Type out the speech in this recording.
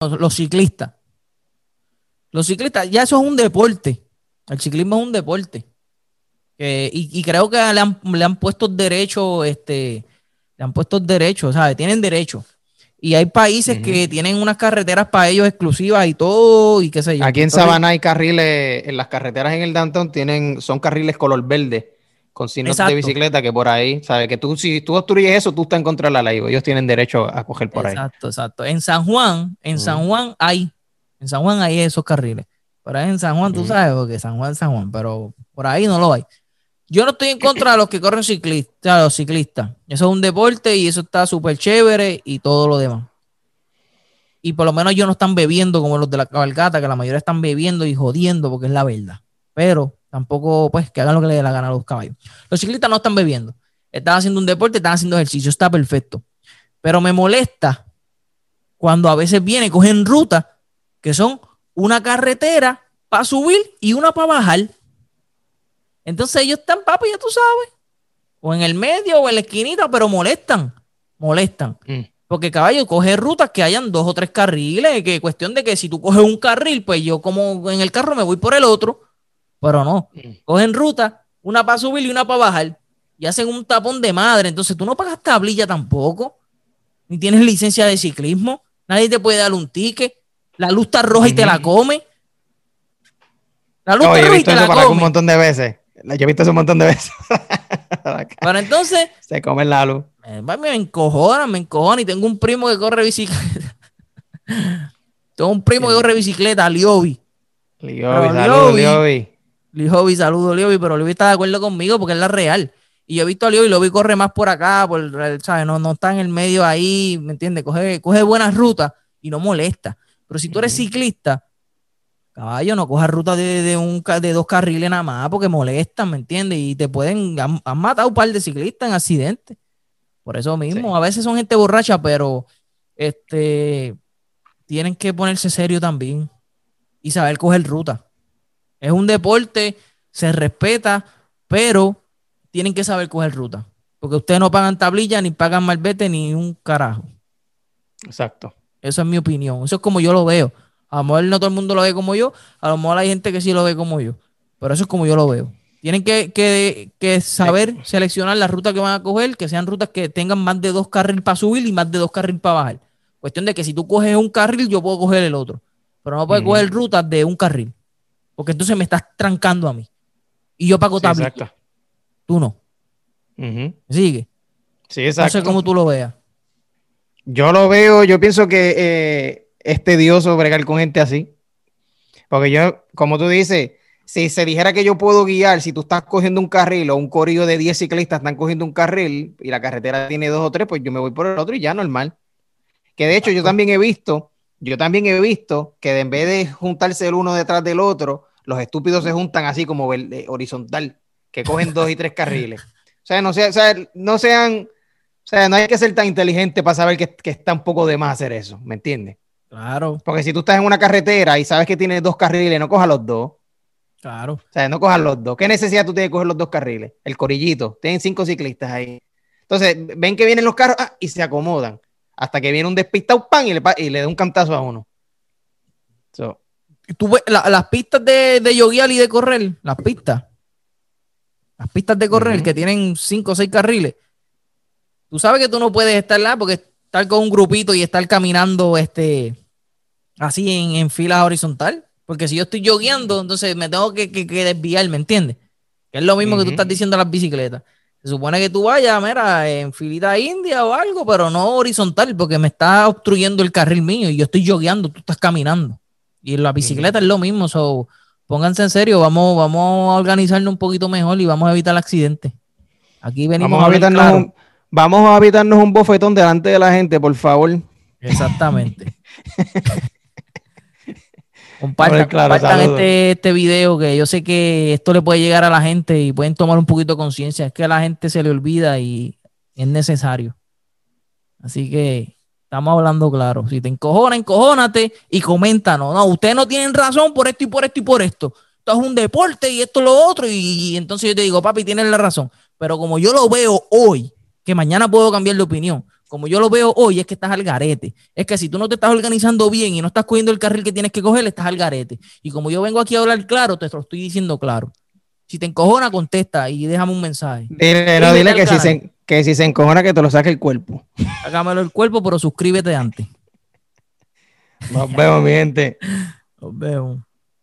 los ciclistas. Los ciclistas, ya eso es un deporte. El ciclismo es un deporte. y, creo que le han, le han puesto derecho, este, le han puesto derechos, ¿sabes? Tienen derecho. Y hay países que tienen unas carreteras para ellos exclusivas y todo, y qué sé yo. Aquí en Sabana hay carriles, en las carreteras en el downtown tienen, son carriles color verde, con signos de bicicleta que por ahí, ¿sabes? Que tú, si tú obstruyes eso, tú estás en contra de la ley, ellos tienen derecho a coger por ahí. Exacto, exacto. En San Juan, en San Juan hay, en San Juan hay esos carriles. Por ahí en San Juan, tú sabes, porque San Juan es San Juan, pero por ahí no lo hay. Yo no estoy en contra de los que corren ciclistas, los ciclistas. Eso es un deporte y eso está súper chévere y todo lo demás. Y por lo menos ellos no están bebiendo como los de la cabalgata, que la mayoría están bebiendo y jodiendo porque es la verdad. Pero tampoco, pues, que hagan lo que les dé la gana a los caballos. Los ciclistas no están bebiendo. Están haciendo un deporte, están haciendo ejercicio, está perfecto. Pero me molesta cuando a veces vienen, cogen rutas que son una carretera para subir y una para bajar. Entonces ellos están, papi, ya tú sabes, o en el medio o en la esquinita, pero molestan, molestan. Mm. Porque caballo, coge rutas que hayan dos o tres carriles, que cuestión de que si tú coges un carril, pues yo como en el carro me voy por el otro, pero no. Mm. Cogen rutas, una para subir y una para bajar, y hacen un tapón de madre. Entonces tú no pagas tablilla tampoco, ni tienes licencia de ciclismo, nadie te puede dar un ticket, la luz está roja y te la come. La luz está roja y te la come. un montón de veces. Yo he visto eso un montón de veces. Pero entonces. Se come la luz. Me, encojona, me encojona. Y tengo un primo que corre bicicleta. tengo un primo que corre bicicleta, Liobi. Liobi, saludos, Liobi. Liobi, saludos, Liobi. Pero Liobi está de acuerdo conmigo porque es la real. Y yo he visto a Liobi, Liobi corre más por acá, por, ¿sabes? No, no está en el medio ahí, ¿me entiendes? Coge, coge buenas rutas y no molesta. Pero si tú eres ciclista, Caballo, no cojas ruta de, un, de dos carriles nada más porque molestan, ¿me entiendes? Y te pueden, han, matado un par de ciclistas en accidentes. Por eso mismo, a veces son gente borracha, pero este, tienen que ponerse serio también y saber coger ruta. Es un deporte, se respeta, pero tienen que saber coger ruta. Porque ustedes no pagan tablilla, ni pagan malvete, ni un carajo. Exacto. Esa es mi opinión. Eso es como yo lo veo. A lo mejor no todo el mundo lo ve como yo, a lo mejor hay gente que sí lo ve como yo, pero eso es como yo lo veo. Tienen que, saber seleccionar la ruta que van a coger, que sean rutas que tengan más de dos carriles para subir y más de dos carriles para bajar. Cuestión de que si tú coges un carril, yo puedo coger el otro, pero no puedes coger rutas de un carril, porque entonces me estás trancando a mí. Y yo pago tablilla. Exacto. Tú no. ¿Sigue? Sí, exacto. No sé cómo tú lo veas. Yo lo veo, yo pienso que eh, es tedioso bregar con gente así. Porque yo, como tú dices, si se dijera que yo puedo guiar, si tú estás cogiendo un carril o un corrillo de 10 ciclistas están cogiendo un carril y la carretera tiene dos o tres, pues yo me voy por el otro y ya normal. Que de hecho yo también he visto, yo también he visto que en vez de juntarse el uno detrás del otro, los estúpidos se juntan así como horizontal, que cogen dos y tres carriles. O sea, no, sea, o sea, no sean, o sea, no hay que ser tan inteligente para saber que, que está un poco de más hacer eso, ¿me entiendes? Claro. Porque si tú estás en una carretera y sabes que tienes dos carriles, no cojas los dos. Claro. O sea, no cojas los dos. ¿Qué necesidad tú tienes de coger los dos carriles? El corillito. Tienen cinco ciclistas ahí. Entonces, ven que vienen los carros ah, y se acomodan. Hasta que viene un despistado pan y le, y le da un cantazo a uno. ¿Tú ves las pistas de, de y de correr, las pistas. Las pistas de correr que tienen cinco o seis carriles. Tú sabes que tú no puedes estar lá porque estar con un grupito y estar caminando este así en, fila horizontal. Porque si yo estoy yogueando, entonces me tengo que, desviar, ¿me entiendes? Que es lo mismo que tú estás diciendo a las bicicletas. Se supone que tú vayas, mira, en filita india o algo, pero no horizontal, porque me está obstruyendo el carril mío y yo estoy yogueando, tú estás caminando. Y la bicicleta es lo mismo. So, pónganse en serio, vamos, vamos a organizarnos un poquito mejor y vamos a evitar accidentes. Aquí venimos a evitarnos Vamos a evitarnos un bofetón delante de la gente, por favor. Exactamente. compartan, este, este, video que yo sé que esto le puede llegar a la gente y pueden tomar un poquito de conciencia. Es que a la gente se le olvida y es necesario. Así que estamos hablando claro. Si te encojona, encojónate y coméntanos. No, ustedes no tienen razón por esto y por esto y por esto. Esto es un deporte y esto es lo otro. Y, entonces yo te digo, papi, tienes la razón. Pero como yo lo veo hoy, que mañana puedo cambiar de opinión. Como yo lo veo hoy, es que estás al garete. Es que si tú no te estás organizando bien y no estás cogiendo el carril que tienes que coger, estás al garete. Y como yo vengo aquí a hablar claro, te lo estoy diciendo claro. Si te encojona, contesta y déjame un mensaje. Dile, no, dile que si, se, que si se encojona, que te lo saque el cuerpo. Hágamelo el cuerpo, pero suscríbete antes. Nos vemos, mi gente. Nos vemos.